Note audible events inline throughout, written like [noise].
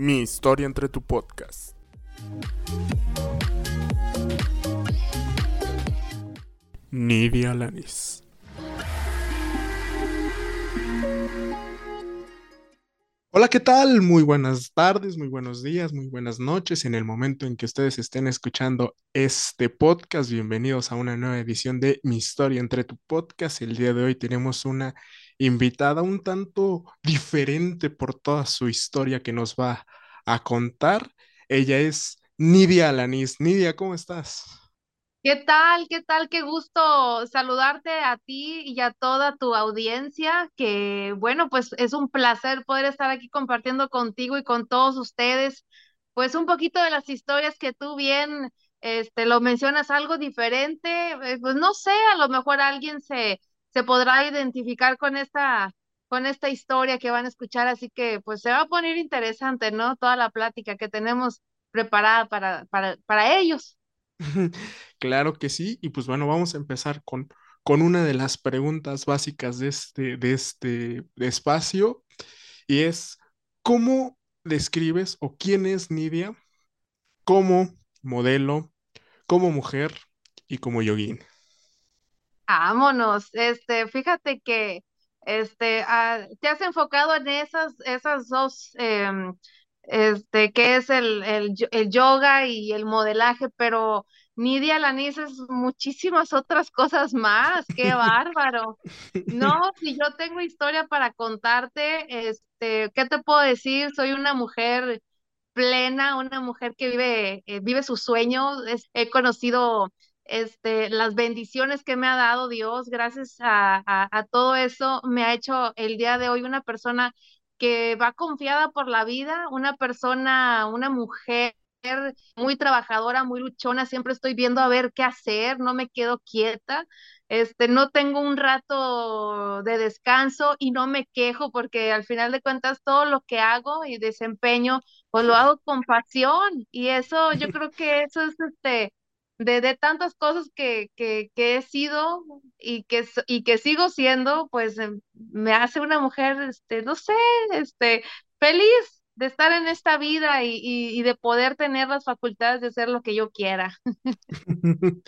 Mi historia entre tu podcast. Nidia Lanis. Hola, ¿qué tal? Muy buenas tardes, muy buenos días, muy buenas noches. En el momento en que ustedes estén escuchando este podcast, bienvenidos a una nueva edición de Mi historia entre tu podcast. El día de hoy tenemos una invitada un tanto diferente por toda su historia que nos va a contar. Ella es Nidia Alanis. Nidia, ¿cómo estás? ¿Qué tal? ¿Qué tal? Qué gusto saludarte a ti y a toda tu audiencia, que bueno, pues es un placer poder estar aquí compartiendo contigo y con todos ustedes, pues un poquito de las historias que tú bien, este, lo mencionas algo diferente, eh, pues no sé, a lo mejor alguien se, se podrá identificar con esta, con esta historia que van a escuchar, así que pues se va a poner interesante, ¿no? Toda la plática que tenemos preparada para, para, para ellos. [laughs] Claro que sí, y pues bueno, vamos a empezar con, con una de las preguntas básicas de este, de este espacio, y es, ¿cómo describes o quién es Nidia como modelo, como mujer y como yoguín? Vámonos, este, fíjate que este, ah, te has enfocado en esas, esas dos, em, este, que es el, el, yo- el yoga y el modelaje, pero Nidia Lanis es muchísimas otras cosas más, qué bárbaro. No, [laughs] si yo tengo historia para contarte, este, ¿qué te puedo decir? Soy una mujer plena, una mujer que vive, eh, vive sus sueños. Es- he conocido este, las bendiciones que me ha dado Dios. Gracias a, a, a todo eso, me ha hecho el día de hoy una persona que va confiada por la vida, una persona, una mujer muy trabajadora, muy luchona, siempre estoy viendo a ver qué hacer, no me quedo quieta. Este, no tengo un rato de descanso y no me quejo porque al final de cuentas todo lo que hago y desempeño pues lo hago con pasión y eso, yo [laughs] creo que eso es este, de, de tantas cosas que, que, que he sido y que, y que sigo siendo, pues em, me hace una mujer, este, no sé, este, feliz de estar en esta vida y, y, y de poder tener las facultades de hacer lo que yo quiera. [laughs] [laughs]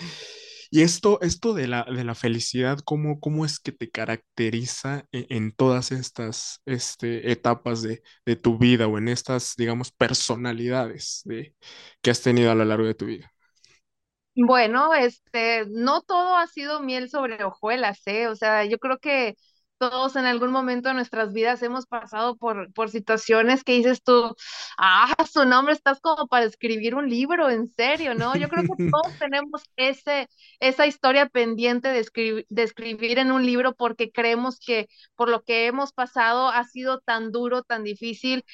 Y esto, esto de la, de la felicidad, ¿cómo, cómo es que te caracteriza e- en, todas estas este, etapas de, de tu vida o en estas, digamos, personalidades de, que has tenido a lo largo de tu vida? Bueno, este, no todo ha sido miel sobre hojuelas, ¿eh? O sea, yo creo que todos en algún momento de nuestras vidas hemos pasado por, por situaciones que dices tú, ah, su nombre estás como para escribir un libro, en serio, ¿no? Yo creo que [laughs] todos tenemos ese, esa historia pendiente de escribir, de escribir en un libro porque creemos que por lo que hemos pasado ha sido tan duro, tan difícil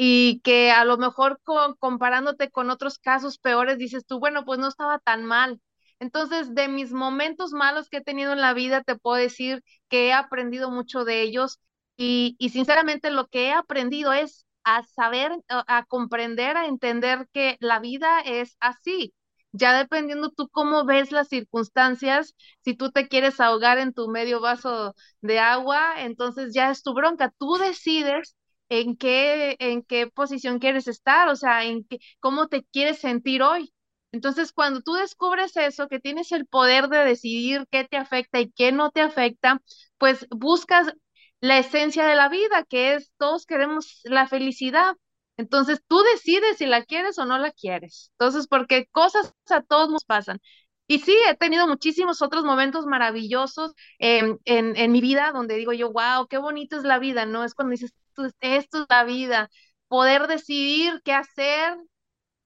y que a lo mejor co- comparándote con otros casos peores dices tú, bueno, pues no estaba tan mal. Entonces, de mis momentos malos que he tenido en la vida, te puedo decir que he aprendido mucho de ellos y, y sinceramente lo que he aprendido es a saber, a, a comprender, a entender que la vida es así. Ya dependiendo tú cómo ves las circunstancias, si tú te quieres ahogar en tu medio vaso de agua, entonces ya es tu bronca. Tú decides en qué, en qué posición quieres estar, o sea, en qué, cómo te quieres sentir hoy. Entonces, cuando tú descubres eso, que tienes el poder de decidir qué te afecta y qué no te afecta, pues buscas la esencia de la vida, que es todos queremos la felicidad. Entonces, tú decides si la quieres o no la quieres. Entonces, porque cosas a todos nos pasan. Y sí, he tenido muchísimos otros momentos maravillosos en, en, en mi vida donde digo yo, wow, qué bonita es la vida, ¿no? Es cuando dices, esto es, esto es la vida, poder decidir qué hacer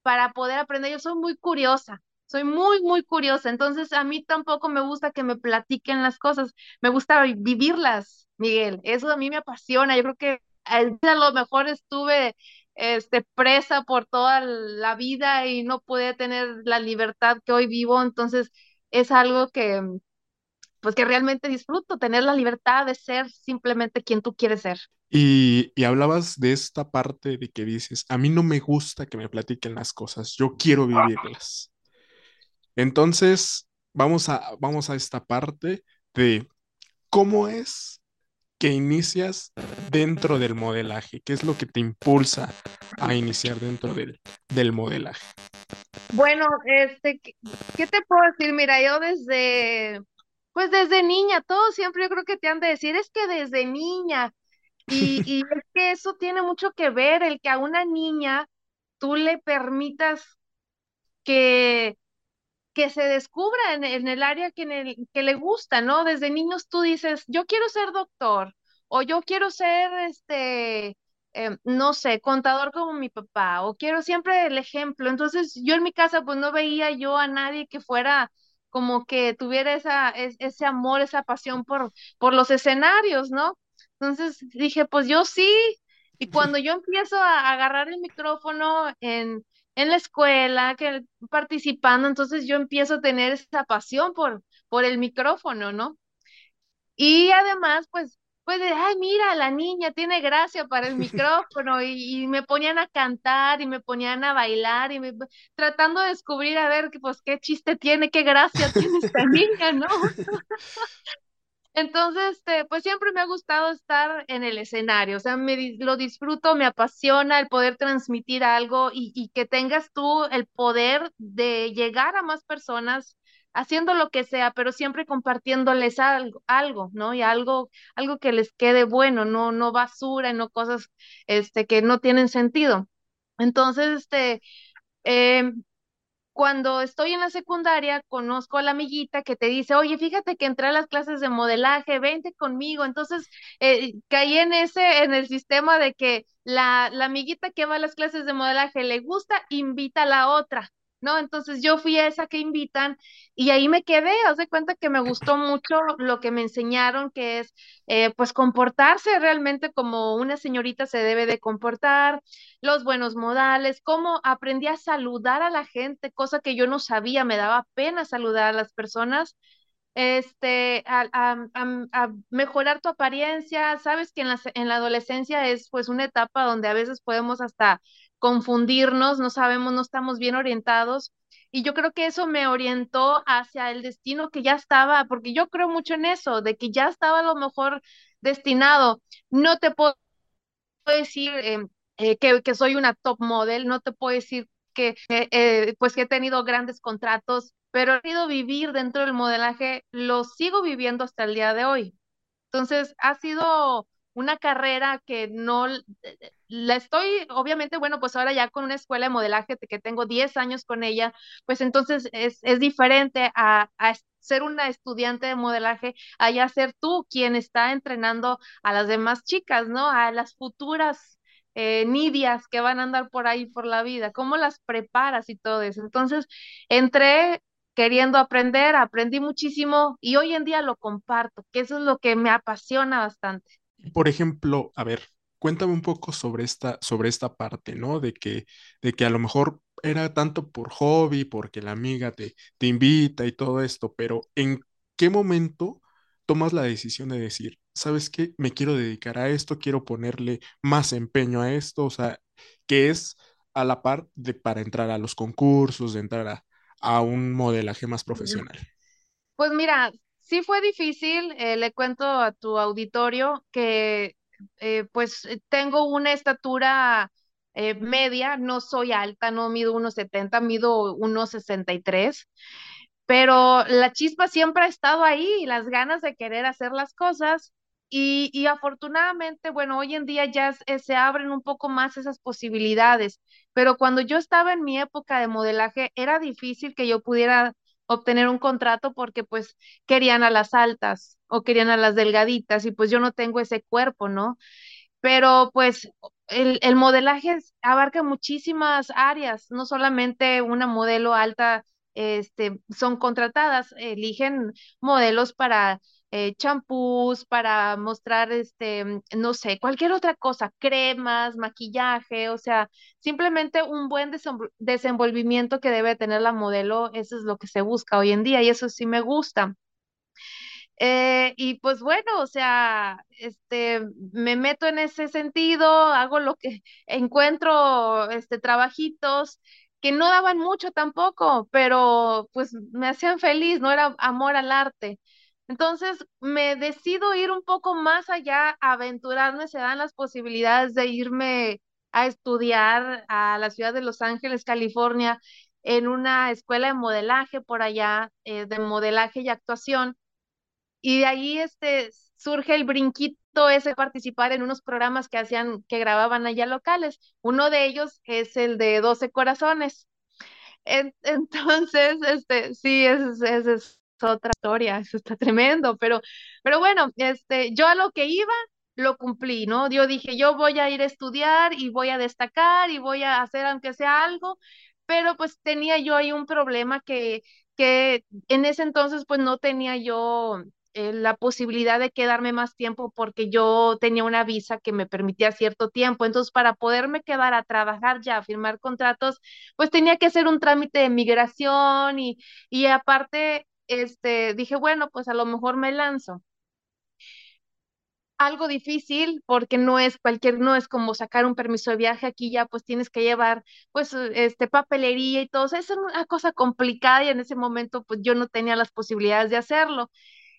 para poder aprender. Yo soy muy curiosa, soy muy, muy curiosa, entonces a mí tampoco me gusta que me platiquen las cosas, me gusta vi- vivirlas, Miguel, eso a mí me apasiona, yo creo que a lo mejor estuve este, presa por toda la vida y no pude tener la libertad que hoy vivo, entonces es algo que, pues que realmente disfruto, tener la libertad de ser simplemente quien tú quieres ser. Y, y hablabas de esta parte de que dices, a mí no me gusta que me platiquen las cosas, yo quiero vivirlas. Entonces, vamos a, vamos a esta parte de cómo es que inicias dentro del modelaje? ¿Qué es lo que te impulsa a iniciar dentro del, del modelaje? Bueno, este, ¿qué, qué te puedo decir? Mira, yo desde, pues desde niña, todo siempre yo creo que te han de decir, es que desde niña, y, [laughs] y es que eso tiene mucho que ver, el que a una niña tú le permitas que que se descubra en, en el área que, en el, que le gusta, ¿no? Desde niños tú dices, yo quiero ser doctor o yo quiero ser, este, eh, no sé, contador como mi papá o quiero siempre el ejemplo. Entonces yo en mi casa pues no veía yo a nadie que fuera como que tuviera esa, es- ese amor, esa pasión por, por los escenarios, ¿no? Entonces dije, pues yo sí. Y cuando yo empiezo a agarrar el micrófono en, en la escuela, que participando, entonces yo empiezo a tener esa pasión por, por el micrófono, ¿no? Y además, pues, pues de, ay, mira, la niña tiene gracia para el [laughs] micrófono y, y me ponían a cantar y me ponían a bailar y me, tratando de descubrir a ver, pues, qué chiste tiene, qué gracia tiene esta [laughs] niña, ¿no? [laughs] Entonces, este, pues siempre me ha gustado estar en el escenario, o sea, me, lo disfruto, me apasiona el poder transmitir algo y, y que tengas tú el poder de llegar a más personas haciendo lo que sea, pero siempre compartiéndoles algo, algo, ¿no? Y algo, algo que les quede bueno, no, no basura no cosas, este, que no tienen sentido. Entonces, este, em, cuando estoy en la secundaria, conozco a la amiguita que te dice, oye, fíjate que entré a las clases de modelaje, vente conmigo. Entonces, eh, caí en ese, en el sistema de que la, la amiguita que va a las clases de modelaje le gusta, invita a la otra, ¿no? Entonces yo fui a esa que invitan y ahí me quedé, haz de cuenta que me gustó mucho lo que me enseñaron, que es, eh, pues, comportarse realmente como una señorita se debe de comportar los buenos modales, cómo aprendí a saludar a la gente, cosa que yo no sabía, me daba pena saludar a las personas, este, a, a- a- a mejorar tu apariencia, sabes que en la, en la adolescencia es pues una etapa donde a veces podemos hasta confundirnos, no sabemos, no estamos bien orientados. Y yo creo que eso me orientó hacia el destino que ya estaba, porque yo creo mucho en eso, de que ya estaba a lo mejor destinado. No te puedo decir eh, eh, que, que soy una top model, no te puedo decir que eh, eh, pues que he tenido grandes contratos, pero he querido vivir dentro del modelaje, lo sigo viviendo hasta el día de hoy. Entonces, ha sido una carrera que no l- la estoy, obviamente, bueno, pues ahora ya con una escuela de modelaje que tengo 10 años con ella, pues entonces es, es diferente a, a ser una estudiante de modelaje, a ya ser tú quien está entrenando a las demás chicas, ¿no? A las futuras eh, nidias que van a andar por ahí por la vida, cómo las preparas y todo eso. Entonces, entré queriendo aprender, aprendí muchísimo y hoy en día lo comparto, que eso es lo que me apasiona bastante. Por ejemplo, a ver, cuéntame un poco sobre esta, sobre esta parte, ¿no? De que, de que a lo mejor era tanto por hobby, porque la amiga te, te invita y todo esto, pero ¿en qué momento tomas la decisión de decir, ¿sabes qué? Me quiero dedicar a esto, quiero ponerle más empeño a esto, o sea, que es a la par de para entrar a los concursos, de entrar a, a un modelaje más profesional. Pues mira, sí fue difícil, eh, le cuento a tu auditorio que eh, pues eh, tengo una estatura media, no soy alta, no mido unos setenta mido unos sesenta y tres pero la chispa siempre ha estado ahí las ganas de querer hacer las cosas. Y, y afortunadamente, bueno, hoy en día ya se abren un poco más esas posibilidades, pero cuando yo estaba en mi época de modelaje era difícil que yo pudiera obtener un contrato porque pues querían a las altas o querían a las delgaditas y pues yo no tengo ese cuerpo, ¿no? pero pues el, el modelaje abarca muchísimas áreas, no solamente una modelo alta, este, son contratadas, eligen modelos para eh, champús, para mostrar, este, mm, no sé, cualquier otra cosa, cremas, maquillaje, o sea, simplemente un buen desenvol- desenvolvimiento que debe tener la modelo, eso es lo que se busca hoy en día y eso sí me gusta. Eh, y pues bueno, o sea, este, me meto en ese sentido, hago lo que [laughs] encuentro, este, trabajitos que no daban mucho tampoco, pero pues me hacían feliz, no era amor al arte. Entonces me decido ir un poco más allá, aventurarme, se dan las posibilidades de irme a estudiar a la ciudad de Los Ángeles, California, en una escuela de modelaje por allá, eh, de modelaje y actuación. Y de ahí este, surge el brinquito ese participar en unos programas que hacían, que grababan allá locales. Uno de ellos es el de 12 corazones. [laughs] entonces, este, sí, es, es, otra historia, [laughs] eso está tremendo, pero, pero bueno, este, yo a lo que iba, lo cumplí, ¿no? Yo dije, yo voy a ir a estudiar y voy a destacar y voy a hacer aunque sea algo, pero pues tenía yo ahí un problema que, que en ese entonces pues no tenía yo eh, la posibilidad de quedarme más tiempo porque yo tenía una visa que me permitía cierto tiempo. Entonces, para poderme quedar a trabajar ya, a firmar contratos, pues tenía que hacer un trámite de migración y, y aparte, este, dije, bueno, pues a lo mejor me lanzo algo difícil porque no es cualquier, no es como sacar un permiso de viaje, aquí ya pues tienes que llevar pues este papelería y todo, eso es una cosa complicada y en ese momento pues yo no tenía las posibilidades de hacerlo.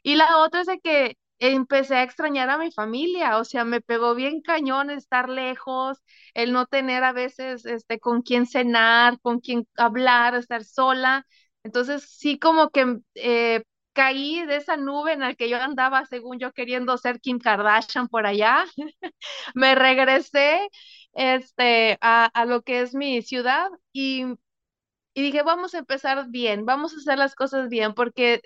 Y la otra es de que empecé a extrañar a mi familia, o sea, me pegó bien cañón estar lejos, el no tener a veces este con quién cenar, con quién hablar, estar sola. Entonces sí como que eh, caí de esa nube en la que yo andaba, según yo queriendo ser Kim Kardashian por allá. [laughs] Me regresé este, a, a, lo que es mi ciudad y, y dije, vamos a empezar bien, vamos a hacer las cosas bien, porque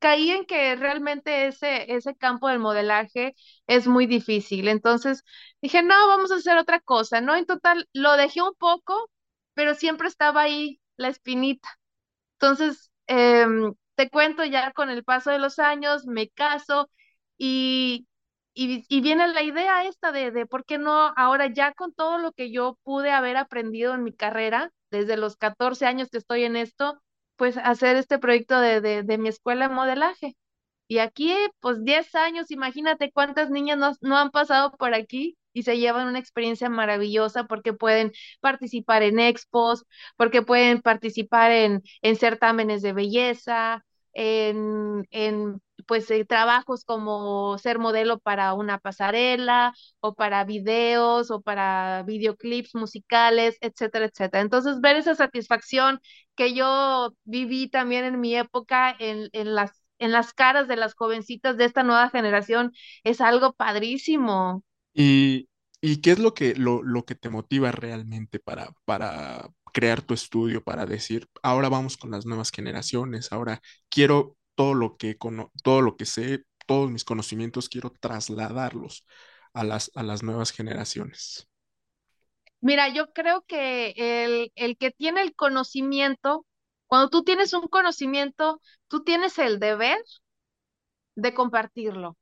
caí en que realmente ese, ese campo del modelaje es muy difícil. Entonces dije, no, vamos a hacer otra cosa, ¿no? En total, lo dejé un poco, pero siempre estaba ahí la espinita. Entonces, eh, te cuento ya con el paso de los años, me caso y, y, y, viene la idea esta de, de por qué no ahora ya con todo lo que yo pude haber aprendido en mi carrera, desde los 14 años que estoy en esto, pues hacer este proyecto de, de, de mi escuela de modelaje. Y aquí, pues 10 años, imagínate cuántas niñas no, no han pasado por aquí y se llevan una experiencia maravillosa porque pueden participar en expos, porque pueden participar en, en certámenes de belleza, en, en pues eh, trabajos como ser modelo para una pasarela o para videos o para videoclips musicales, etcétera, etcétera. Entonces, ver esa satisfacción que yo viví también en mi época en, en las en las caras de las jovencitas de esta nueva generación es algo padrísimo. ¿Y, y qué es lo que, lo, lo que te motiva realmente para, para crear tu estudio, para decir, ahora vamos con las nuevas generaciones, ahora quiero todo lo que, todo lo que sé, todos mis conocimientos, quiero trasladarlos a las, a las nuevas generaciones? Mira, yo creo que el, el que tiene el conocimiento, cuando tú tienes un conocimiento, tú tienes el deber de compartirlo,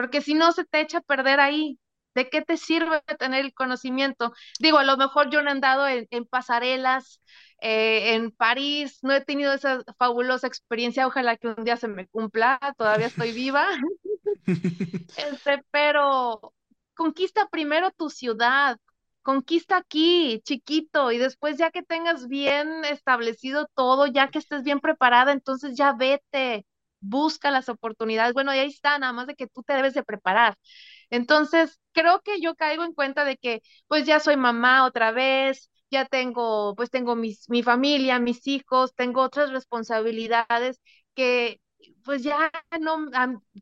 porque si no se te echa a perder ahí. ¿De qué te sirve tener el conocimiento? Digo, a lo mejor yo no he andado en, pasarelas, eh, en París, no he tenido esa fabulosa experiencia, ojalá que un día se me cumpla, todavía estoy viva, [laughs] Este, pero conquista primero tu ciudad, conquista aquí, chiquito, y después ya que tengas bien establecido todo, ya que estés bien preparada, entonces ya vete, busca las oportunidades. Bueno, y ahí está, nada más de que tú te debes de preparar. Entonces, creo que yo caigo en cuenta de que pues ya soy mamá otra vez, ya tengo, pues tengo mis, mi familia, mis hijos, tengo otras responsabilidades que pues ya no,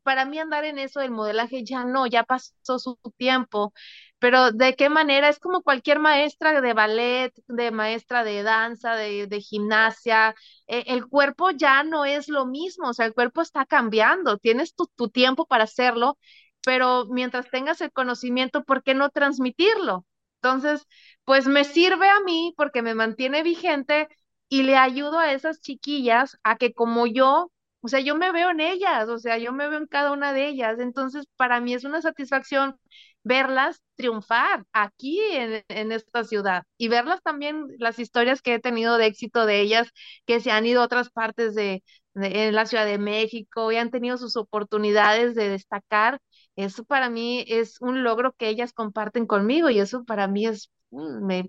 para mí andar en eso del modelaje ya no, ya pasó su tiempo, pero ¿de qué manera? Es como cualquier maestra de ballet, de maestra de danza, de, de gimnasia, eh, el cuerpo ya no es lo mismo, o sea, el cuerpo está cambiando, tienes tu, tu tiempo para hacerlo, pero mientras tengas el conocimiento, ¿por qué no transmitirlo? Entonces, pues me sirve a mí porque me mantiene vigente y le ayudo a esas chiquillas a que como yo o sea, yo me veo en ellas, o sea, yo me veo en cada una de ellas. Entonces, para mí es una satisfacción verlas triunfar aquí en, en esta ciudad y verlas también las historias que he tenido de éxito de ellas, que se han ido a otras partes de, de en la Ciudad de México y han tenido sus oportunidades de destacar. Eso para mí es un logro que ellas comparten conmigo y eso para mí es, mm, me,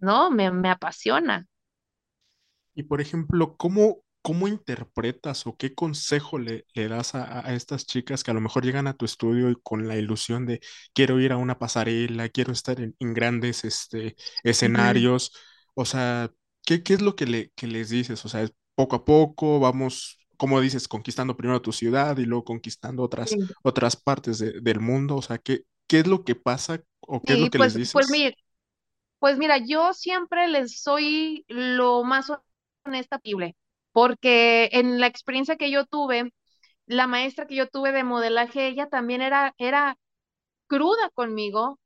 no, me, me apasiona. Y por ejemplo, ¿cómo, ¿cómo interpretas o qué consejo le, le das a, a estas chicas que a lo mejor llegan a tu estudio y con la ilusión de quiero ir a una pasarela, quiero estar en, en grandes este, escenarios? O sea, ¿qué, qué es lo que, le, que les dices? O sea, es poco a poco, vamos, como dices, conquistando primero tu ciudad y luego conquistando otras, Sí, otras partes de- del mundo. O sea, ¿qué, qué es lo que pasa o qué es lo que les pues, pues dices? mira, pues mira, yo siempre les soy lo más honesta posible, porque en la experiencia que yo tuve, la maestra que yo tuve de modelaje, ella también era, era cruda conmigo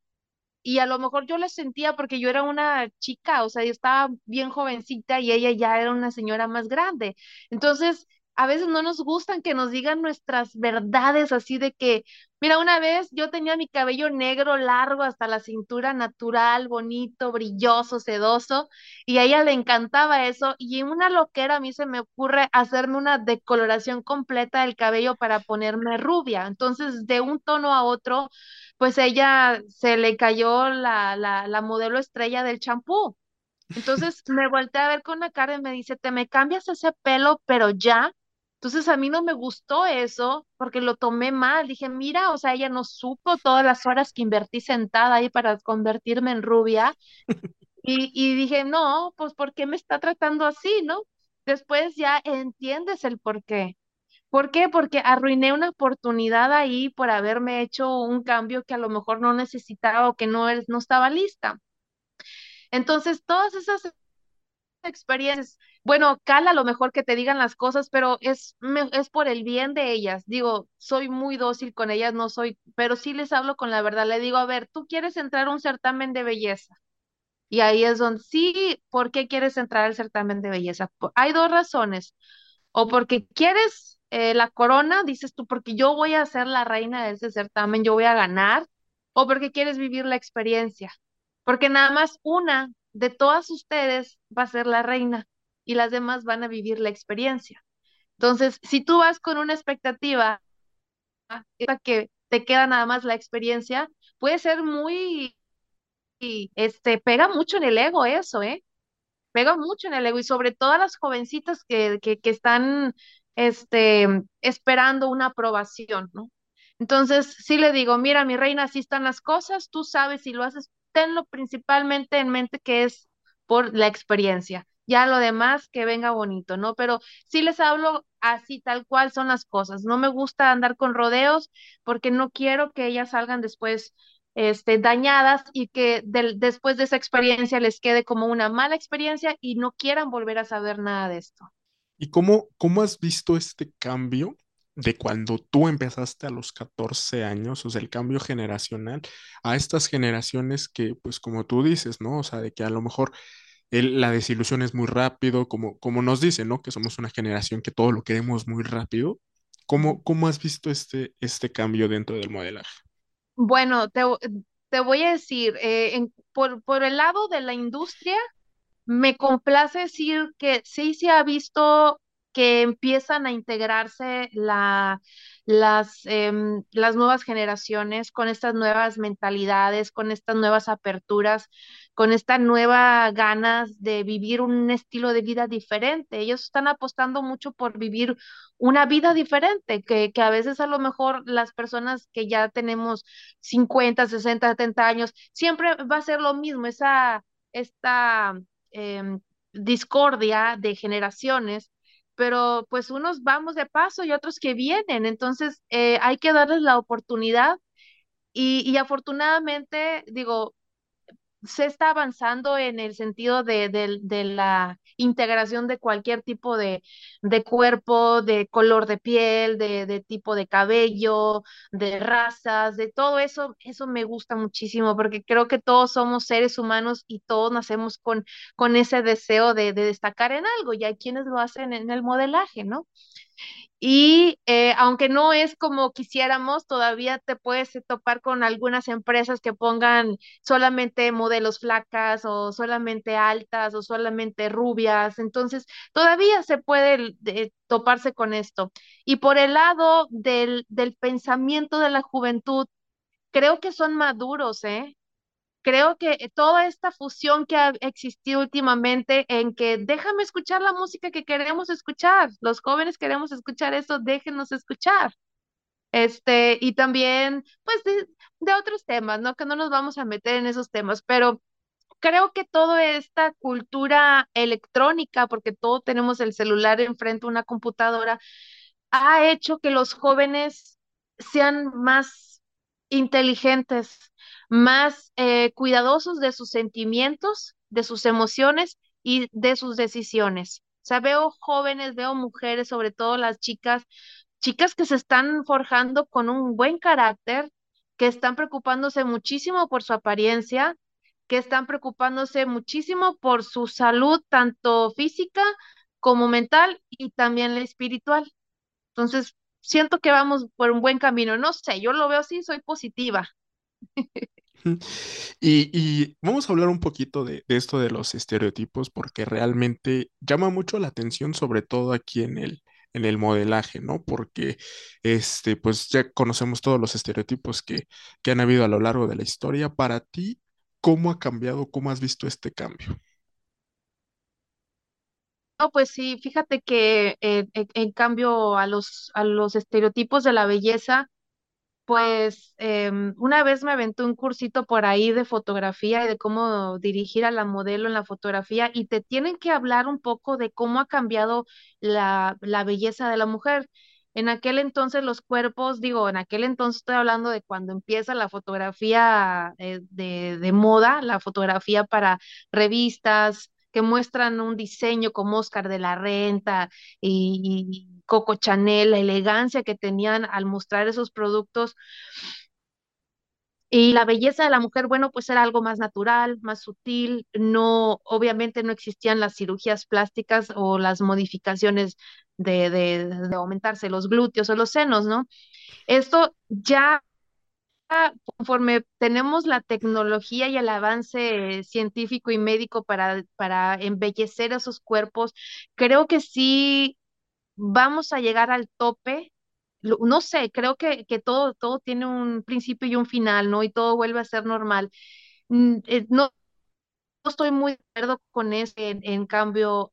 y a lo mejor yo le sentía porque yo era una chica, o sea, yo estaba bien jovencita y ella ya era una señora más grande. Entonces, a veces no nos gustan que nos digan nuestras verdades así de que, mira, una vez yo tenía mi cabello negro largo hasta la cintura, natural, bonito, brilloso, sedoso, y a ella le encantaba eso, y en una loquera a mí se me ocurre hacerme una decoloración completa del cabello para ponerme rubia. Entonces, de un tono a otro pues ella se le cayó la, la, la modelo estrella del champú. [laughs] Entonces me volteé a ver con la cara y me dice, te me cambias ese pelo, pero ya. Entonces a mí no me gustó eso porque lo tomé mal. Dije, mira, o sea, ella no supo todas las horas que invertí sentada ahí para convertirme en rubia. [laughs] Y, y dije, no, pues ¿por qué me está tratando así, no? Después ya entiendes el por qué. ¿Por qué? Porque arruiné una oportunidad ahí por haberme hecho un cambio que a lo mejor no necesitaba o que no, no estaba lista. Entonces, todas esas experiencias, bueno, cala lo mejor que te digan las cosas, pero es, es por el bien de ellas. Digo, soy muy dócil con ellas, no soy, pero sí les hablo con la verdad. Le digo, a ver, tú quieres entrar a un certamen de belleza. Y ahí es donde sí, ¿por qué quieres entrar al certamen de belleza? Hay dos razones. O porque quieres eh, la corona, dices tú, porque yo voy a ser la reina de ese certamen, yo voy a ganar, o porque quieres vivir la experiencia. Porque nada más una de todas ustedes va a ser la reina y las demás van a vivir la experiencia. Entonces, si tú vas con una expectativa que te queda nada más la experiencia, puede ser muy, este, pega mucho en el ego eso, ¿eh? pega mucho en el ego y sobre todo a las jovencitas que, que, que están este, esperando una aprobación, ¿no? Entonces, sí le digo, mira, mi reina, así están las cosas, tú sabes si lo haces, tenlo principalmente en mente que es por la experiencia. Ya lo demás que venga bonito, ¿no? Pero sí les hablo así tal cual son las cosas. No me gusta andar con rodeos porque no quiero que ellas salgan después este, dañadas y que del- después de esa experiencia les quede como una mala experiencia y no quieran volver a saber nada de esto. ¿Y cómo, cómo has visto este cambio de cuando tú empezaste a los 14 años, o sea, el cambio generacional, a estas generaciones que, pues como tú dices, ¿no? O sea, de que a lo mejor el- la desilusión es muy rápido, como, como nos dicen, ¿no? Que somos una generación que todo lo queremos muy rápido. ¿Cómo, cómo has visto este, este cambio dentro del modelaje? Bueno, te, te voy a decir, eh, en- por, por el lado de la industria, Me complace decir que sí se ha visto que empiezan a integrarse la, las, em, las nuevas generaciones con estas nuevas mentalidades, con estas nuevas aperturas, con esta nueva ganas de vivir un estilo de vida diferente. Ellos están apostando mucho por vivir una vida diferente, que, que a veces a lo mejor las personas que ya tenemos 50 60 70 años, siempre va a ser lo mismo, esa, esta em, discordia de generaciones, pero pues unos vamos de paso y otros que vienen, entonces eh, hay que darles la oportunidad y, y afortunadamente, digo, se está avanzando en el sentido de, de- la integración de cualquier tipo de, de cuerpo, de color de piel, de, tipo de cabello, de razas, de todo eso. Eso me gusta muchísimo porque creo que todos somos seres humanos y todos nacemos con, con ese deseo de, de destacar en algo. Y hay quienes lo hacen en el modelaje, ¿no? Y eh, aunque no es como quisiéramos, todavía te puedes eh, topar con algunas empresas que pongan solamente modelos flacas o solamente altas o solamente rubias. Entonces, todavía se puede toparse con esto. Y por el lado del, del pensamiento de la juventud, creo que son maduros, ¿eh? Creo que toda esta fusión que ha existido últimamente en que déjame escuchar la música que queremos escuchar, los jóvenes queremos escuchar eso, déjenos escuchar. Este, y también, pues, de, de otros temas, ¿no? Que no nos vamos a meter en esos temas, pero creo que toda esta cultura electrónica, porque todos tenemos el celular enfrente, una computadora, ha hecho que los jóvenes sean más inteligentes, más eh, cuidadosos de sus sentimientos, de sus emociones y de sus decisiones. O sea, veo jóvenes, veo mujeres, sobre todo las chicas, chicas que se están forjando con un buen carácter, que están preocupándose muchísimo por su apariencia, que están preocupándose muchísimo por su salud, tanto física como mental y también la espiritual. Entonces, siento que vamos por un buen camino. No sé, yo lo veo así, soy positiva. [laughs] Y, vamos a hablar un poquito de, de esto de los estereotipos, porque realmente llama mucho la atención, sobre todo aquí en el, en el modelaje, ¿no? Porque este, pues ya conocemos todos los estereotipos que, que han habido a lo largo de la historia. Para ti, ¿cómo ha cambiado? ¿Cómo has visto este cambio? No, pues sí, fíjate que eh, en, en cambio a los, a los estereotipos de la belleza, Pues em, una vez me aventé un cursito por ahí de fotografía y de cómo dirigir a la modelo en la fotografía y te tienen que hablar un poco de cómo ha cambiado la, la belleza de la mujer. En aquel entonces los cuerpos, digo, en aquel entonces estoy hablando de cuando empieza la fotografía eh, de, de moda, la fotografía para revistas que muestran un diseño como Oscar de la Renta y, Coco Chanel, la elegancia que tenían al mostrar esos productos y la belleza de la mujer, bueno, pues era algo más natural, más sutil, no, obviamente no existían las cirugías plásticas o las modificaciones de, de, de aumentarse los glúteos o los senos, ¿no? Esto ya conforme tenemos la tecnología y el avance científico y médico para, para embellecer esos cuerpos, creo que sí vamos a llegar al tope. No sé, creo que, que todo, todo tiene un principio y un final, ¿no? Y todo vuelve a ser normal. Mm, eh, No, no estoy muy de acuerdo con eso. En cambio,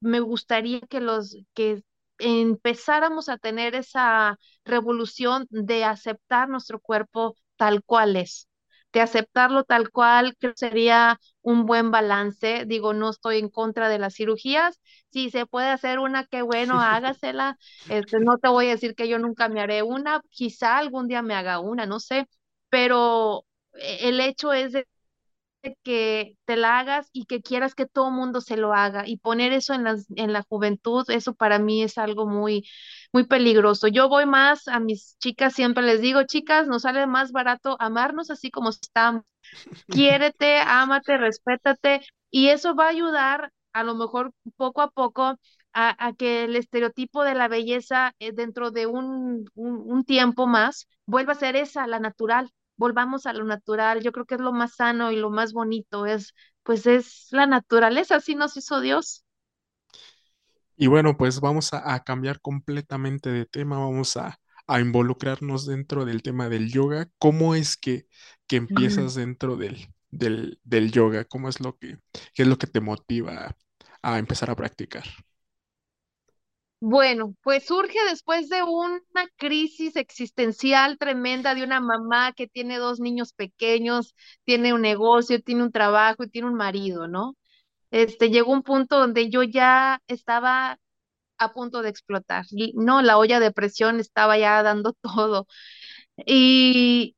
me gustaría que los que empezáramos a tener esa revolución de aceptar nuestro cuerpo tal cual es, de aceptarlo tal cual, creo que sería un buen balance. Digo, no estoy en contra de las cirugías. Si se puede hacer una, qué bueno, [laughs] hágasela. Este, no te voy a decir que yo nunca me haré una, quizá algún día me haga una, no sé, pero eh, el hecho es de que te la hagas y que quieras que todo mundo se lo haga y poner eso en las, en la juventud, eso para mí es algo muy, muy peligroso. Yo voy más a mis chicas, siempre les digo, chicas, nos sale más barato amarnos así como estamos. Quiérete, ámate, respétate y eso va a ayudar a lo mejor poco a poco a, a que el estereotipo de la belleza eh, dentro de un, un, un tiempo más vuelva a ser esa, la natural volvamos a lo natural. Yo creo que es lo más sano y lo más bonito, es, pues es la naturaleza, así nos hizo Dios. Y bueno, pues vamos a, a cambiar completamente de tema, vamos a, a involucrarnos dentro del tema del yoga. ¿Cómo es que, que empiezas dentro del, del, del yoga? ¿Cómo es lo que, qué es lo que te motiva a empezar a practicar? Bueno, pues surge después de una crisis existencial tremenda de una mamá que tiene dos niños pequeños, tiene un negocio, tiene un trabajo y tiene un marido, ¿no? Este, llegó un punto donde yo ya estaba a punto de explotar, y no, la olla de presión estaba ya dando [laughs] todo. Y,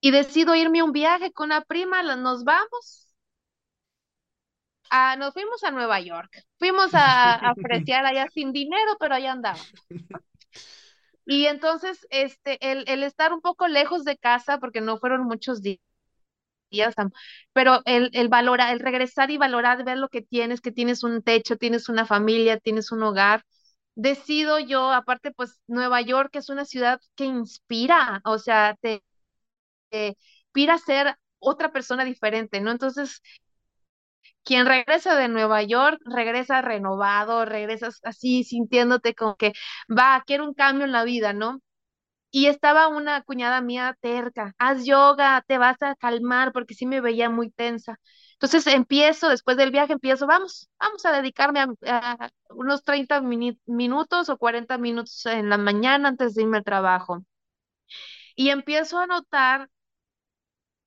y decido irme a un viaje con una prima, nos vamos, a, nos fuimos a Nueva York, fuimos a, [laughs] a fresear allá sin dinero, pero allá andábamos. Y entonces, este, el, el estar un poco lejos de casa, porque no fueron muchos días, pero el, el valorar, el regresar y valorar, ver lo que tienes, que tienes un techo, tienes una familia, tienes un hogar, decido yo, aparte, pues Nueva York es una ciudad que inspira, o sea, te, te inspira a ser otra persona diferente, ¿no? Entonces, quien regresa de Nueva York, regresa renovado, regresas así sintiéndote como que va, quiero un cambio en la vida, ¿no? y estaba una cuñada mía terca, haz yoga, te vas a calmar, porque sí me veía muy tensa. Entonces empiezo, después del viaje, empiezo, vamos, vamos a dedicarme a, unos 30 minutos o 40 minutos en la mañana antes de irme al trabajo. Y empiezo a notar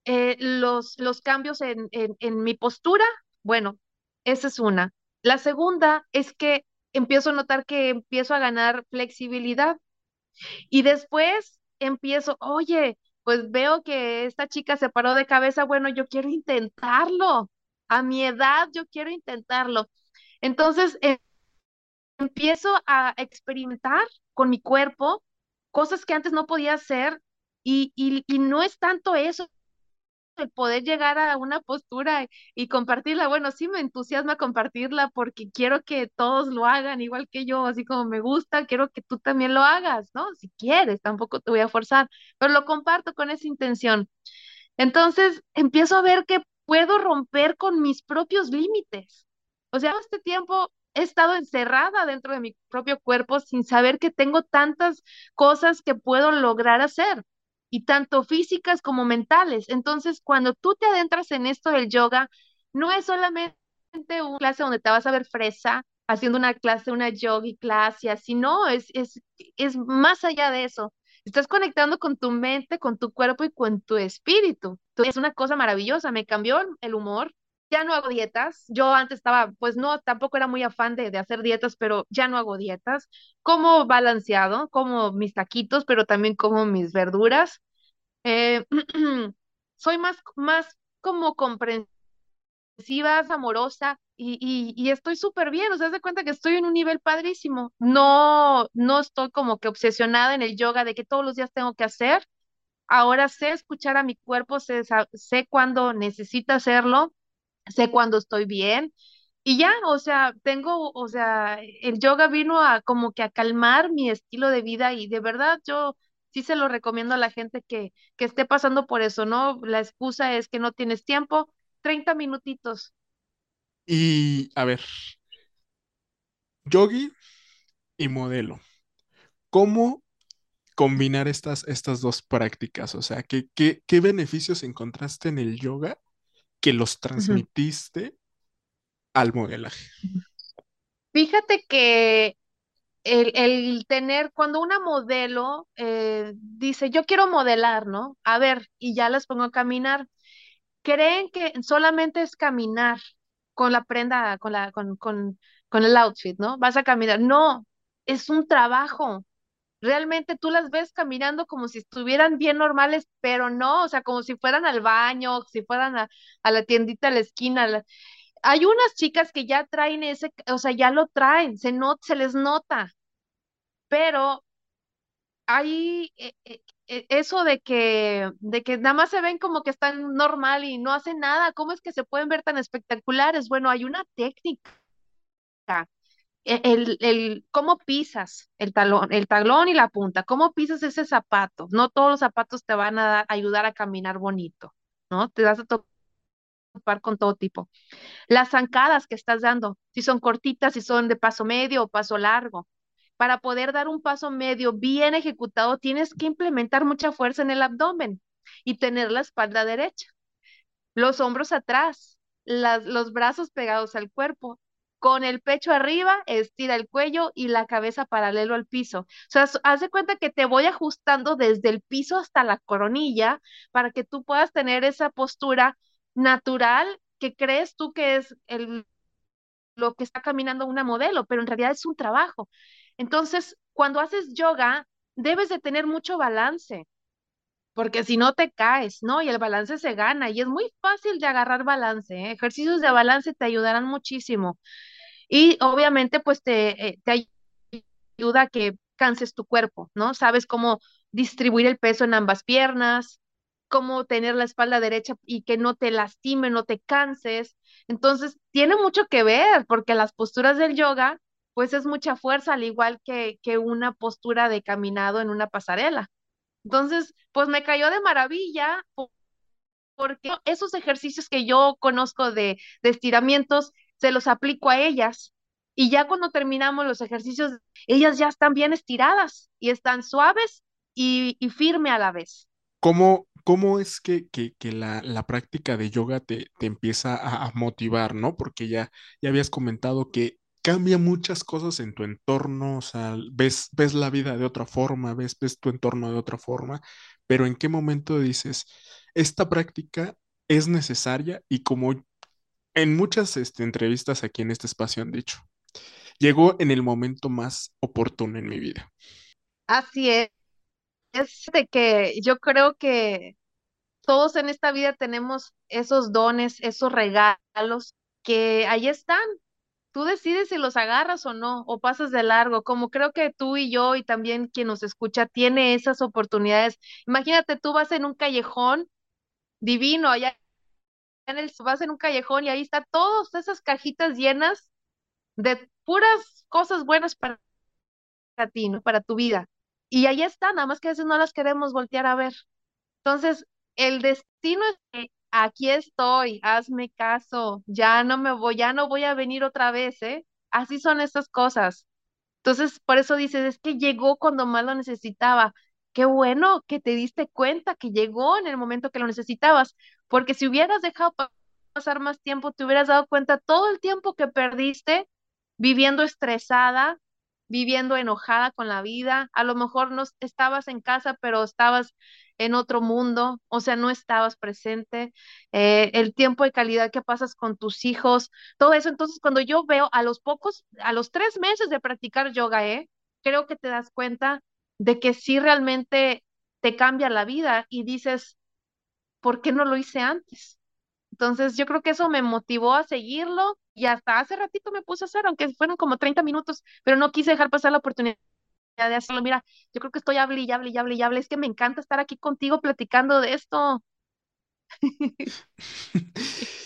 eh, los, los cambios en, en mi postura. Bueno, esa es una. La segunda es que empiezo a notar que empiezo a ganar flexibilidad. Y después empiezo, oye, pues veo que esta chica se paró de cabeza, bueno, yo quiero intentarlo. A mi edad yo quiero intentarlo. Entonces, em, empiezo a experimentar con mi cuerpo cosas que antes no podía hacer y, y, y no es tanto eso, el poder llegar a una postura y compartirla. Bueno, sí me entusiasma compartirla porque quiero que todos lo hagan igual que yo, así como me gusta, quiero que tú también lo hagas, ¿no? Si quieres, tampoco te voy a forzar, pero lo comparto con esa intención. Entonces, empiezo a ver que puedo romper con mis propios límites. O sea, este tiempo he estado encerrada dentro de mi propio cuerpo sin saber que tengo tantas cosas que puedo lograr hacer y tanto físicas como mentales. Entonces, cuando tú te adentras en esto del yoga, no es solamente una clase donde te vas a ver fresa haciendo una clase, una yogi clase, así, no, es, es, es más allá de eso. Estás conectando con tu mente, con tu cuerpo y con tu espíritu. Es una cosa maravillosa, me cambió el humor, ya no hago dietas. Yo antes estaba, pues no, tampoco era muy afán de, de, hacer dietas, pero ya no hago dietas. Como balanceado, como mis taquitos, pero también como mis verduras. Eh, [clears throat] soy más, más como comprensiva, amorosa y, y, y estoy súper bien. O sea, se cuenta que estoy en un nivel padrísimo. No, no estoy como que obsesionada en el yoga de que todos los días tengo que hacer. Ahora sé escuchar a mi cuerpo, sé, sé cuándo necesita hacerlo sé cuándo estoy bien. Y ya, o sea, tengo, o sea, el yoga vino a como que a calmar mi estilo de vida y de verdad yo sí se lo recomiendo a la gente que, que esté pasando por eso, ¿no? La excusa es que no tienes tiempo, 30 minutitos. Y a ver, yogi y modelo. ¿Cómo combinar estas, estas dos prácticas? O sea, ¿qué, qué, qué beneficios encontraste en el yoga que los transmitiste al modelaje? Fíjate que el, el tener, cuando una modelo eh, dice, yo quiero modelar, ¿no? A ver, y ya las pongo a caminar, creen que solamente es caminar con la prenda, con la, con, con, con el outfit, ¿no? Vas a caminar. No, es un trabajo realmente tú las ves caminando como si estuvieran bien normales, pero no, o sea, como si fueran al baño, si fueran a, la tiendita a la esquina. Hay unas chicas que ya traen ese, o sea, ya lo traen, se, not, se les nota, pero hay eh, eh, eh, eso de que, de que nada más se ven como que están normal y no hacen nada, ¿cómo es que se pueden ver tan espectaculares? Bueno, hay una técnica el, el, cómo pisas el talón, el talón y la punta, cómo pisas ese zapato. No todos los zapatos te van a ayudar a caminar bonito, ¿no? Te vas a topar con todo tipo. Las zancadas que estás dando, si son cortitas, si son de paso medio o paso largo. Para poder dar un paso medio bien ejecutado, tienes que implementar mucha fuerza en el abdomen y tener la espalda derecha, los hombros atrás, las, los brazos pegados al cuerpo con el pecho arriba, estira el cuello y la cabeza paralelo al piso. O sea, haz de cuenta que te voy ajustando desde el piso hasta la coronilla para que tú puedas tener esa postura natural que crees tú que es el, lo que está caminando una modelo, pero en realidad es un trabajo. Entonces, cuando haces yoga, debes de tener mucho balance, porque si no te caes, ¿no? Y el balance se gana y es muy fácil de agarrar balance. ¿eh? Ejercicios de balance te ayudarán muchísimo. Y obviamente, pues te, eh, te ayuda a que canses tu cuerpo, ¿no? Sabes cómo distribuir el peso en ambas piernas, cómo tener la espalda derecha y que no te lastime, no te canses. Entonces, tiene mucho que ver, porque las posturas del yoga, pues es mucha fuerza, al igual que, que una postura de caminado en una pasarela. Entonces, pues me cayó de maravilla porque esos ejercicios que yo conozco de, de estiramientos se los aplico a ellas. Y ya cuando terminamos los ejercicios, ellas ya están bien estiradas y están suaves y, y firme a la vez. ¿Cómo, cómo es que, que, que la, la práctica de yoga te, te empieza a, motivar, ¿no? Porque ya, ya habías comentado que cambia muchas cosas en tu entorno, o sea, ves, ves la vida de otra forma, ves, ves tu entorno de otra forma, pero ¿en qué momento dices, esta práctica es necesaria? Y como en muchas este, entrevistas aquí en este espacio han dicho, llegó en el momento más oportuno en mi vida. Así es, es de que yo creo que todos en esta vida tenemos esos dones, esos regalos que ahí están. Tú decides si los agarras o no, o pasas de largo, como creo que tú y yo y también quien nos escucha tiene esas oportunidades. Imagínate, tú vas en un callejón divino, allá en el, vas en un callejón y ahí está todas esas cajitas llenas de puras cosas buenas para ti, ¿no? Para tu vida. Y ahí está, nada más que a veces no las queremos voltear a ver. Entonces, el destino es que aquí estoy, hazme caso, ya no me voy, ya no voy a venir otra vez, ¿eh? Así son estas cosas. Entonces, por eso dices, es que llegó cuando más lo necesitaba. Qué bueno que te diste cuenta que llegó en el momento que lo necesitabas, porque si hubieras dejado pa- pasar más tiempo, te hubieras dado cuenta todo el tiempo que perdiste viviendo estresada, viviendo enojada con la vida. A lo mejor no es- estabas en casa, pero estabas en otro mundo, o sea, no estabas presente. Eh, el tiempo de calidad que pasas con tus hijos, todo eso. Entonces, cuando yo veo a los pocos, a los tres meses de practicar yoga, ¿eh? Creo que te das cuenta de que sí realmente te cambia la vida y dices, ¿por qué no lo hice antes? Entonces, yo creo que eso me motivó a seguirlo y hasta hace ratito me puse a hacer, aunque fueron como 30 minutos, pero no quise dejar pasar la oportunidad de hacerlo. Mira, yo creo que estoy hable y hable y hable y hable. Es que me encanta estar aquí contigo platicando de esto. [laughs]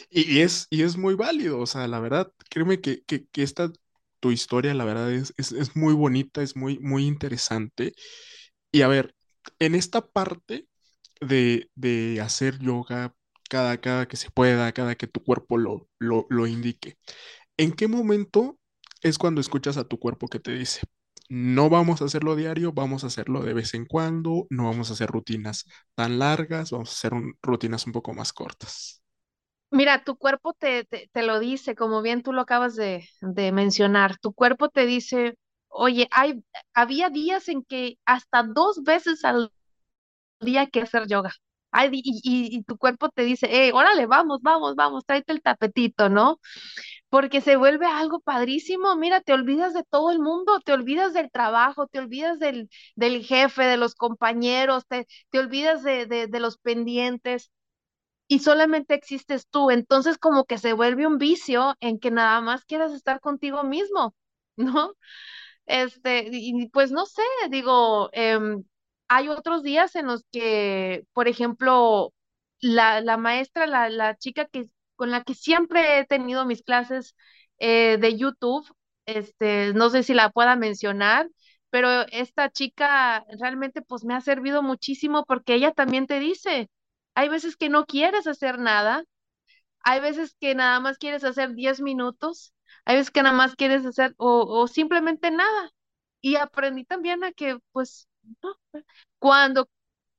Y, es, y es muy válido, o sea, la verdad, créeme que, que, que esta, tu historia, la verdad, es, es, es muy bonita, es muy, muy interesante. Y a ver, en esta parte de, de hacer yoga cada, cada que se pueda, cada que tu cuerpo lo, lo, lo indique, ¿en qué momento es cuando escuchas a tu cuerpo que te dice, no vamos a hacerlo diario, vamos a hacerlo de vez en cuando, no vamos a hacer rutinas tan largas, vamos a hacer rutinas un poco más cortas? Mira, tu cuerpo te, te, te lo dice, como bien tú lo acabas de, de mencionar. Tu cuerpo te dice, oye, hay, había días en que hasta dos veces al día que hacer yoga. Ay, y, y, y tu cuerpo te dice, eh, órale, vamos, vamos, vamos, tráete el tapetito, ¿no? porque se vuelve algo padrísimo. Mira, te olvidas de todo el mundo, te olvidas del trabajo, te olvidas del, del jefe, de los compañeros, te, te olvidas de, de, de los pendientes y solamente existes tú. Entonces como que se vuelve un vicio en que nada más quieras estar contigo mismo, [laughs] ¿no? Este, y pues no sé, digo, em, hay otros días en los que, por ejemplo, la, la maestra, la, la chica que, con la que siempre he tenido mis clases eh, de YouTube, este, no sé si la pueda mencionar, pero esta chica realmente pues me ha servido muchísimo porque ella también te dice, hay veces que no quieres hacer nada hay veces que nada más quieres hacer 10 minutos, hay veces que nada más quieres hacer o, simplemente nada. Y aprendí también a que, pues, no, cuando,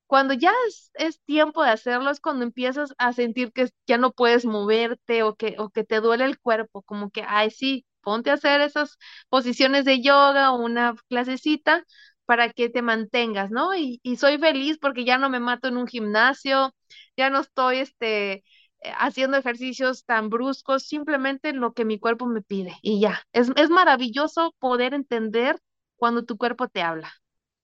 cuando ya es, es tiempo de hacerlo, es cuando empiezas a sentir que ya no puedes moverte o que, o que te duele el cuerpo, como que, ay, sí, ponte a hacer esas posiciones de yoga o una clasecita para que te mantengas, ¿no? Y, soy feliz porque ya no me mato en un gimnasio, ya no estoy, este, eh, haciendo ejercicios tan bruscos, simplemente lo que mi cuerpo me pide y ya. Es, es maravilloso poder entender cuando tu cuerpo te habla.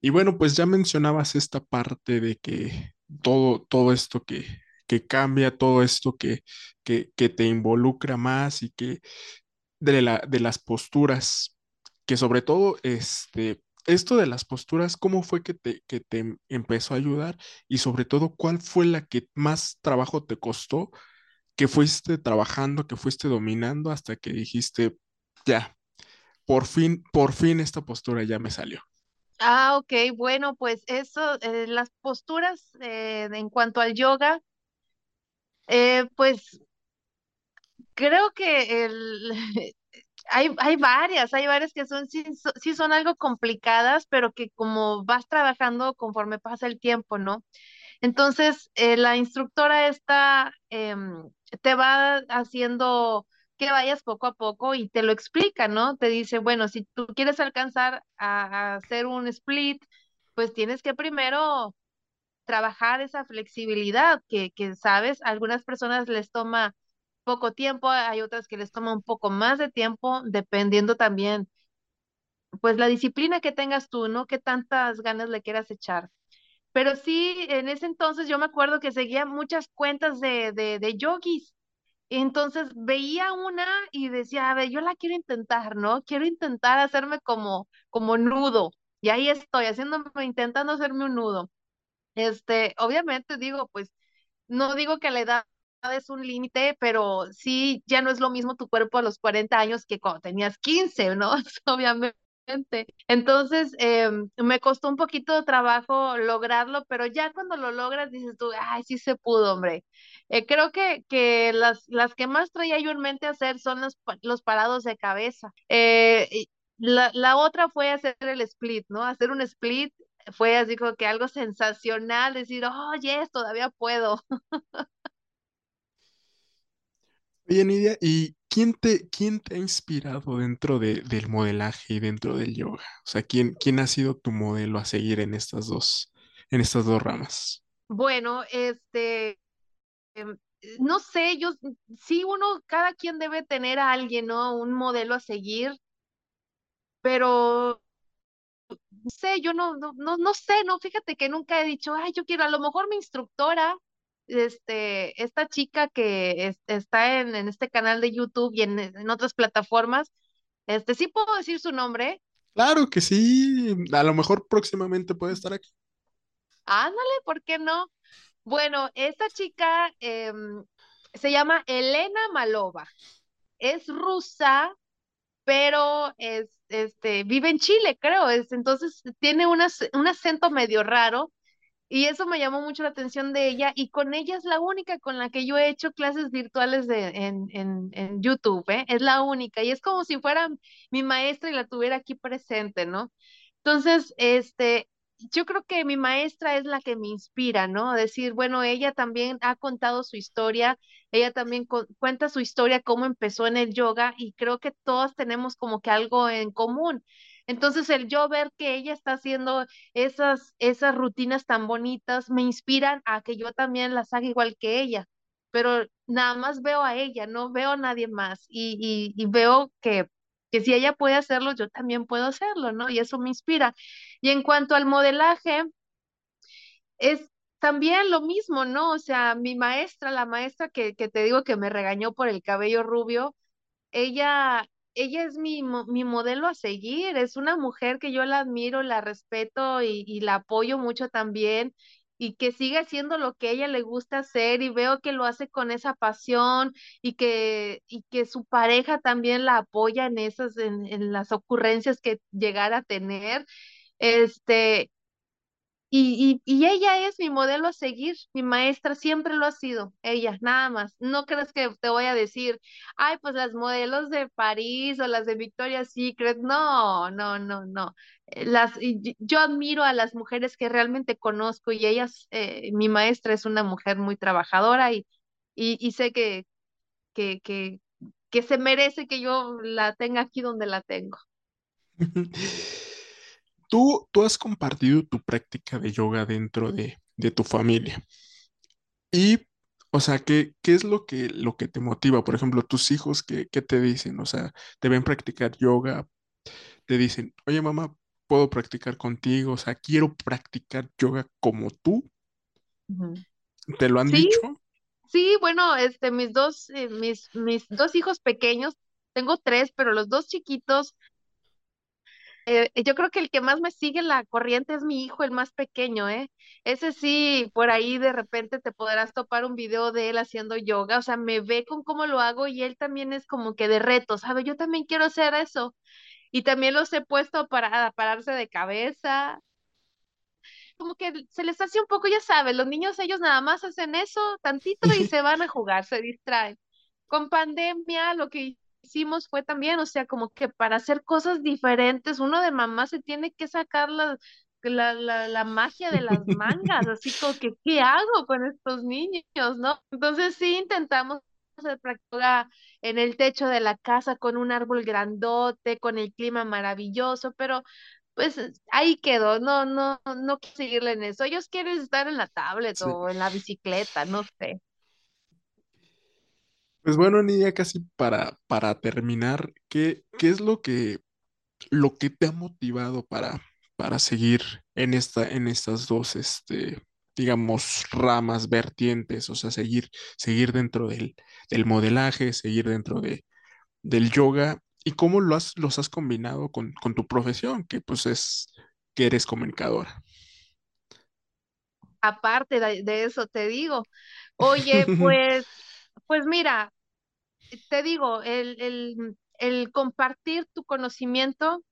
Y bueno, pues ya mencionabas esta parte de que todo, todo esto que, que cambia, todo esto que, que, que te involucra más y que de la, de las posturas, que sobre todo este, esto de las posturas, ¿cómo fue que te, que te empezó a ayudar? Y sobre todo, ¿cuál fue la que más trabajo te costó, que fuiste trabajando, que fuiste dominando hasta que dijiste, ya, por fin, por fin esta postura ya me salió? Ah, ok, bueno, pues eso, eh, las posturas eh, en cuanto al yoga, eh, pues creo que el, [laughs] Hay, hay varias, hay varias que son sí, sí son algo complicadas, pero que como vas trabajando conforme pasa el tiempo, ¿no? Entonces, eh, la instructora esta em, te va haciendo que vayas poco a poco y te lo explica, ¿no? Te dice, bueno, si tú quieres alcanzar a, a hacer un split, pues tienes que primero trabajar esa flexibilidad que, que, sabes, a algunas personas les toma poco tiempo, hay otras que les toma un poco más de tiempo, dependiendo también, pues la disciplina que tengas tú, ¿no? Qué tantas ganas le quieras echar. Pero sí, en ese entonces yo me acuerdo que seguía muchas cuentas de, de, de yogis. Entonces veía una y decía, a ver, yo la quiero intentar, ¿no? Quiero intentar hacerme como, como nudo. Y ahí estoy, haciéndome, intentando hacerme un nudo. Este, obviamente digo, pues, no digo que la edad es un límite, pero sí, ya no es lo mismo tu cuerpo a los 40 años que cuando tenías 15, ¿no? [laughs] Obviamente. Entonces, em, me costó un poquito de trabajo lograrlo, pero ya cuando lo logras dices tú, ay, sí se pudo, hombre. Eh, creo que, que las, las que más traía yo en mente hacer son los, los parados de cabeza. Eh, la, la otra fue hacer el split, ¿no? Hacer un split fue así como que algo sensacional, decir, yes, todavía puedo. [laughs] Oye, Nidia, ¿y quién te, quién te ha inspirado dentro de, del modelaje y dentro del yoga? O sea, ¿quién, quién ha sido tu modelo a seguir en estas dos, en estas dos ramas? Bueno, este, em, no sé, yo sí uno, cada quien debe tener a alguien, ¿no? Un modelo a seguir, pero no sé, yo no, no, no, no sé, no, fíjate que nunca he dicho, ay, yo quiero, a lo mejor mi instructora, este, esta chica que es- está en, en este canal de YouTube y en, en otras plataformas, este, sí puedo decir su nombre, Claro que sí, a lo mejor próximamente puede estar aquí. ándale, ¿por qué no? Bueno, esta chica em, se llama Elena Malova, es rusa pero es, este, vive en Chile, creo, es, entonces tiene un, ac- un acento medio raro y eso me llamó mucho la atención de ella y con ella es la única con la que yo he hecho clases virtuales de, en, en, en YouTube, ¿eh? Es la única y es como si fuera mi maestra y la tuviera aquí presente, ¿no? Entonces, este, yo creo que mi maestra es la que me inspira, ¿no? Decir, bueno, ella también ha contado su historia, ella también cu- cuenta su historia, cómo empezó en el yoga y creo que todas tenemos como que algo en común. Entonces, el yo ver que ella está haciendo esas, esas rutinas tan bonitas me inspiran a que yo también las haga igual que ella, pero nada más veo a ella, no veo a nadie más y, y, y veo que que si ella puede hacerlo, yo también puedo hacerlo, ¿no? Y eso me inspira. Y en cuanto al modelaje, es también lo mismo, ¿no? O sea, mi maestra, la maestra que, que te digo que me regañó por el cabello rubio, ella, ella es mi, mi modelo a seguir, es una mujer que yo la admiro, la respeto y, y la apoyo mucho también. Y que sigue haciendo lo que ella le gusta hacer y veo que lo hace con esa pasión y que, y que su pareja también la apoya en esas, en, en las ocurrencias que llegara a tener. Este, y, y, y ella es mi modelo a seguir, mi maestra siempre lo ha sido, ella, nada más. No crees que te voy a decir, ay, pues las modelos de París o las de Victoria's Secret, no, no, no, no. Eh, Las, yo admiro a las mujeres que realmente conozco y ellas, eh, mi maestra es una mujer muy trabajadora y, y, y sé que, que, que, que se merece que yo la tenga aquí donde la tengo. [laughs] Tú, tú has compartido tu práctica de yoga dentro de, de tu familia. Y, o sea, ¿qué, qué es lo que, lo que te motiva? Por ejemplo, tus hijos, ¿qué, qué te dicen? O sea, te ven practicar yoga, te dicen, oye, mamá, ¿puedo practicar contigo? O sea, quiero practicar yoga como tú. ¿Te lo han Sí, dicho? Sí, bueno, este, mis dos, eh, mis, mis dos hijos pequeños, tengo tres, pero los dos chiquitos, eh, yo creo que el que más me sigue la corriente es mi hijo, el más pequeño, ¿eh? Ese sí, por ahí de repente te podrás topar un video de él haciendo yoga, o sea, me ve con cómo lo hago y él también es como que de reto, ¿sabe? Yo también quiero hacer eso. Y también los he puesto para pararse de cabeza, como que se les hace un poco, ya sabes, los niños ellos nada más hacen eso tantito y [laughs] se van a jugar, se distraen. Con pandemia lo que hicimos fue también, o sea, como que para hacer cosas diferentes, uno de mamá se tiene que sacar la, la, la, la magia de las mangas, así como que, ¿qué hago con estos niños, no? Entonces sí intentamos hacer práctica en el techo de la casa con un árbol grandote, con el clima maravilloso, pero pues ahí quedó, no, no, no quiero seguirle en eso. Ellos quieren estar en la tablet Sí. o en la bicicleta, no sé. Pues bueno, Nidia, casi para, para terminar, ¿qué, qué es lo que, lo que te ha motivado para, para seguir en esta, en estas dos, este, digamos, ramas, vertientes, o sea, seguir, seguir dentro del, del modelaje, seguir dentro de, del yoga, y cómo lo has, los has combinado con, con tu profesión, que pues es que eres comunicadora. Aparte de, de eso, te digo, [laughs] oye, pues, pues mira, te digo, el, el, el compartir tu conocimiento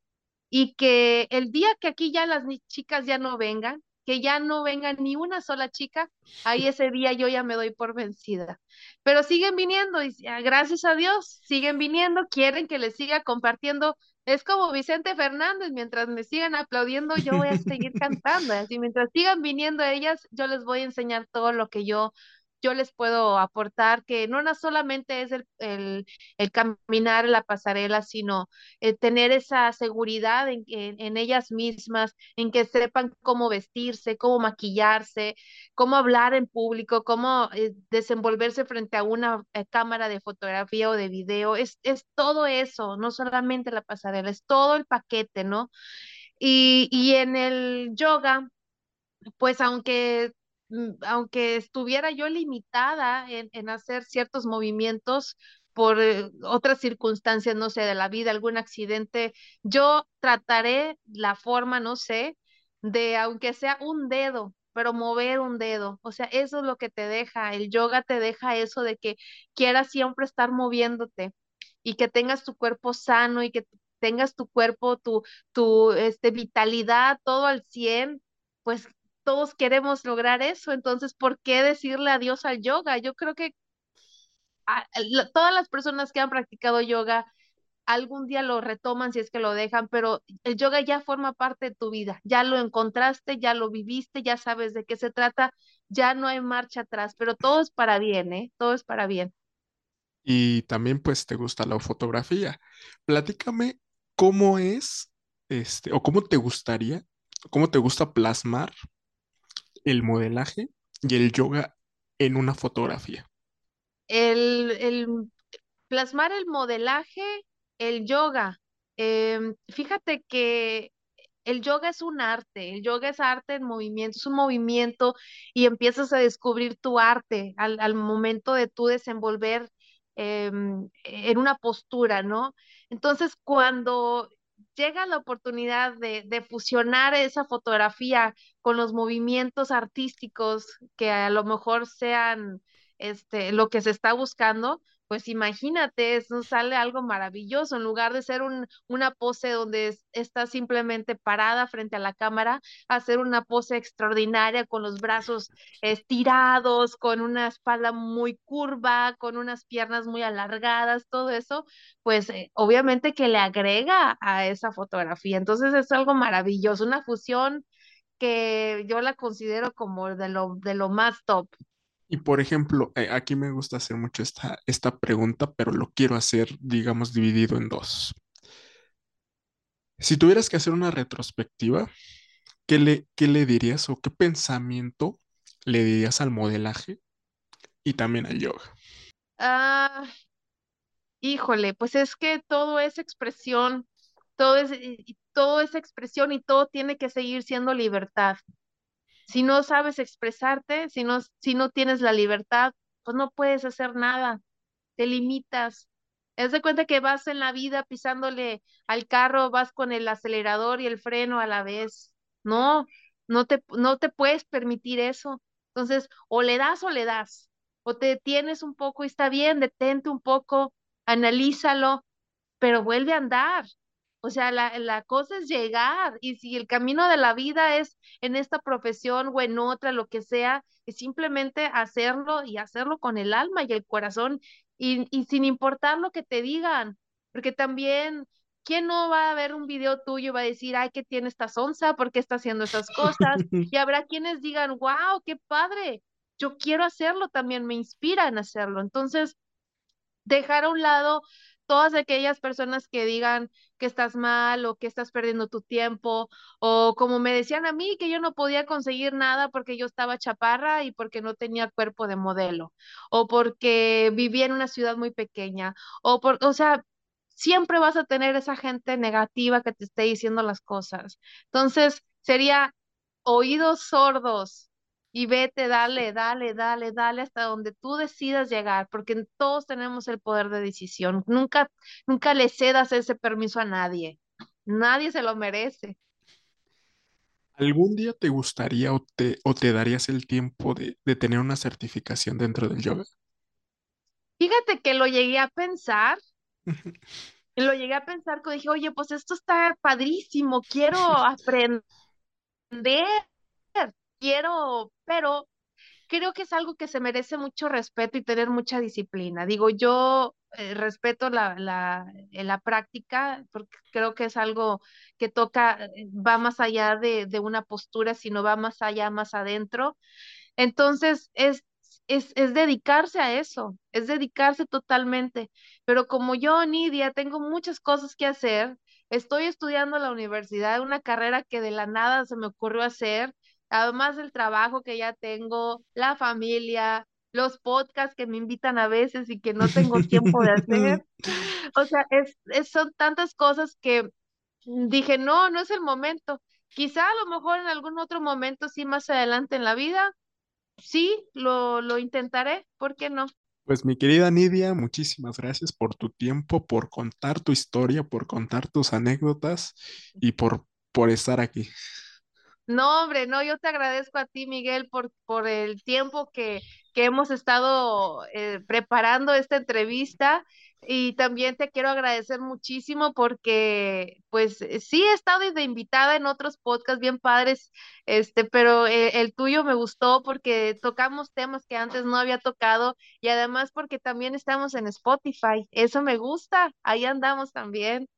y que el día que aquí ya las chicas ya no vengan, que ya no venga ni una sola chica, ahí ese día yo ya me doy por vencida. Pero siguen viniendo y gracias a Dios, siguen viniendo, quieren que les siga compartiendo. Es como Vicente Fernández, mientras me sigan aplaudiendo, yo voy a seguir [laughs] cantando. y Así, mientras sigan viniendo ellas, yo les voy a enseñar todo lo que yo, yo les puedo aportar, que no solamente es el, el, el caminar la pasarela, sino eh, tener esa seguridad en, en, en ellas mismas, en que sepan cómo vestirse, cómo maquillarse, cómo hablar en público, cómo eh, desenvolverse frente a una eh, cámara de fotografía o de video. Es, es todo eso, no solamente la pasarela, es todo el paquete, ¿no? Y, y en el yoga pues aunque, aunque estuviera yo limitada en, en hacer ciertos movimientos por eh, otras circunstancias, no sé, de la vida, algún accidente, yo trataré la forma, no sé, de aunque sea un dedo, pero mover un dedo. O sea, eso es lo que te deja, el yoga te deja eso de que quieras siempre estar moviéndote y que tengas tu cuerpo sano y que tengas tu cuerpo, tu, tu este, vitalidad, todo al 100 pues todos queremos lograr eso, entonces, ¿por qué decirle adiós al yoga? Yo creo que a- la- todas las personas que han practicado yoga algún día lo retoman si es que lo dejan, pero el yoga ya forma parte de tu vida, ya lo encontraste, ya lo viviste, ya sabes de qué se trata, ya no hay marcha atrás, pero todo es para bien, ¿eh? Todo es para bien. Y también pues te gusta la fotografía. Platícame cómo es, este, o cómo te gustaría, cómo te gusta plasmar el modelaje y el yoga en una fotografía. El, el plasmar el modelaje, el yoga. em, fíjate que el yoga es un arte, el yoga es arte en movimiento, es un movimiento y empiezas a descubrir tu arte al, al momento de tú desenvolver em, en una postura, ¿no? Entonces, cuando llega la oportunidad de, de fusionar esa fotografía con los movimientos artísticos que a lo mejor sean este, lo que se está buscando, pues imagínate, eso sale algo maravilloso. En lugar de ser un, una pose donde es- estás simplemente parada frente a la cámara, hacer una pose extraordinaria con los brazos estirados, con una espalda muy curva, con unas piernas muy alargadas, todo eso, pues eh, obviamente que le agrega a esa fotografía. Entonces es algo maravilloso, una fusión que yo la considero como de lo, de lo más top. Y por ejemplo, eh, aquí me gusta hacer mucho esta, esta pregunta, pero lo quiero hacer, digamos, dividido en dos. Si tuvieras que hacer una retrospectiva, ¿qué le, qué le dirías o qué pensamiento le dirías al modelaje y también al yoga? Ah, Híjole, pues es que todo es expresión, todo es, todo es expresión y todo tiene que seguir siendo libertad. Si no sabes expresarte, si no, si no tienes la libertad, pues no puedes hacer nada, te limitas. Haz de cuenta que vas en la vida pisándole al carro, vas con el acelerador y el freno a la vez. No, no te, no te puedes permitir eso. Entonces, o le das o le das, o te detienes un poco y está bien, detente un poco, analízalo pero vuelve a andar. O sea, la, la cosa es llegar y si el camino de la vida es en esta profesión o en otra, lo que sea, es simplemente hacerlo y hacerlo con el alma y el corazón y, y sin importar lo que te digan. porque también, ¿quién no va a ver un video tuyo y va a decir, ay, ¿qué tiene esta sonza? ¿Por qué está haciendo esas cosas? [laughs] Y habrá quienes digan, wow, qué padre, yo quiero hacerlo también, me inspira en hacerlo. Entonces, dejar a un lado todas aquellas personas que digan que estás mal o que estás perdiendo tu tiempo o como me decían a mí que yo no podía conseguir nada porque yo estaba chaparra y porque no tenía cuerpo de modelo o porque vivía en una ciudad muy pequeña o por, o sea, siempre vas a tener esa gente negativa que te esté diciendo las cosas. Entonces, sería oídos sordos y vete, dale, dale, dale, dale hasta donde tú decidas llegar, porque todos tenemos el poder de decisión. Nunca, nunca le cedas ese permiso a nadie. Nadie se lo merece. ¿Algún día te gustaría o te, o te darías el tiempo de, de tener una certificación dentro del yoga? Fíjate que lo llegué a pensar, [laughs] lo llegué a pensar, que dije, oye, pues esto está padrísimo, quiero [laughs] aprender, quiero, pero creo que es algo que se merece mucho respeto y tener mucha disciplina. Digo, yo eh, respeto la, la, eh, la práctica porque creo que es algo que toca, eh, va más allá de, de una postura, sino va más allá, más adentro. Entonces, es, es, es dedicarse a eso, es dedicarse totalmente. Pero como yo, Nidia, tengo muchas cosas que hacer, estoy estudiando en la universidad, una carrera que de la nada se me ocurrió hacer, además del trabajo que ya tengo, la familia, los podcasts que me invitan a veces y que no tengo tiempo de hacer. [laughs] O sea, es, es- son tantas cosas que dije, no, no es el momento. Quizá a lo mejor en algún otro momento, sí, más adelante en la vida Sí, lo, lo intentaré, ¿por qué no? Pues mi querida Nidia, muchísimas gracias por tu tiempo, por contar tu historia, por contar tus anécdotas y por, por estar aquí. No, hombre, no, yo te agradezco a ti, Miguel, por, por el tiempo que, que hemos estado eh, preparando esta entrevista y también te quiero agradecer muchísimo porque, pues, eh, sí he estado de invitada en otros podcasts bien padres, este, pero eh, el tuyo me gustó porque tocamos temas que antes no había tocado y además porque también estamos en Spotify, eso me gusta, ahí andamos también.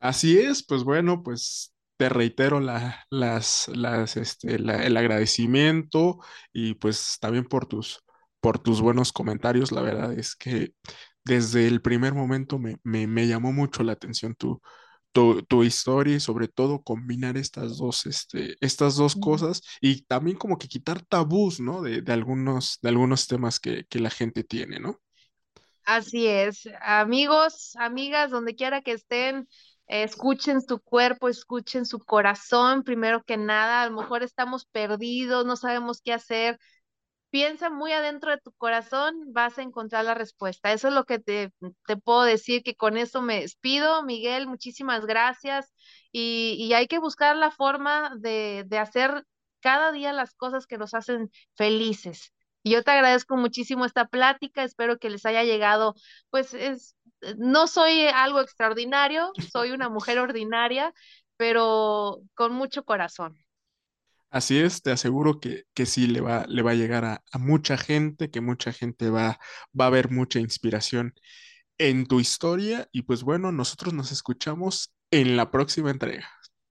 Así es, pues bueno, pues te reitero la, las, las, este, la- el agradecimiento y pues también por tus, por tus buenos comentarios. La verdad es que desde el primer momento me, me, me llamó mucho la atención tu, tu, tu historia y sobre todo combinar estas dos, este, estas dos cosas y también como que quitar tabús, ¿no? De, de algunos, de algunos temas que, que la gente tiene, ¿no? Así es, amigos, amigas, donde quiera que estén, escuchen su cuerpo, escuchen su corazón, primero que nada, a lo mejor estamos perdidos, no sabemos qué hacer, piensa muy adentro de tu corazón, vas a encontrar la respuesta. Eso es lo que te, te puedo decir, que con eso me despido. Miguel, muchísimas gracias. Y, y hay que buscar la forma de, de hacer cada día las cosas que nos hacen felices. Y yo te agradezco muchísimo esta plática, espero que les haya llegado, pues es, no soy algo extraordinario, soy una mujer ordinaria, pero con mucho corazón. Así es, te aseguro que, que sí le va, le va a llegar a, mucha gente, que mucha gente va, va a ver mucha inspiración en tu historia y pues bueno, nosotros nos escuchamos en la próxima entrega.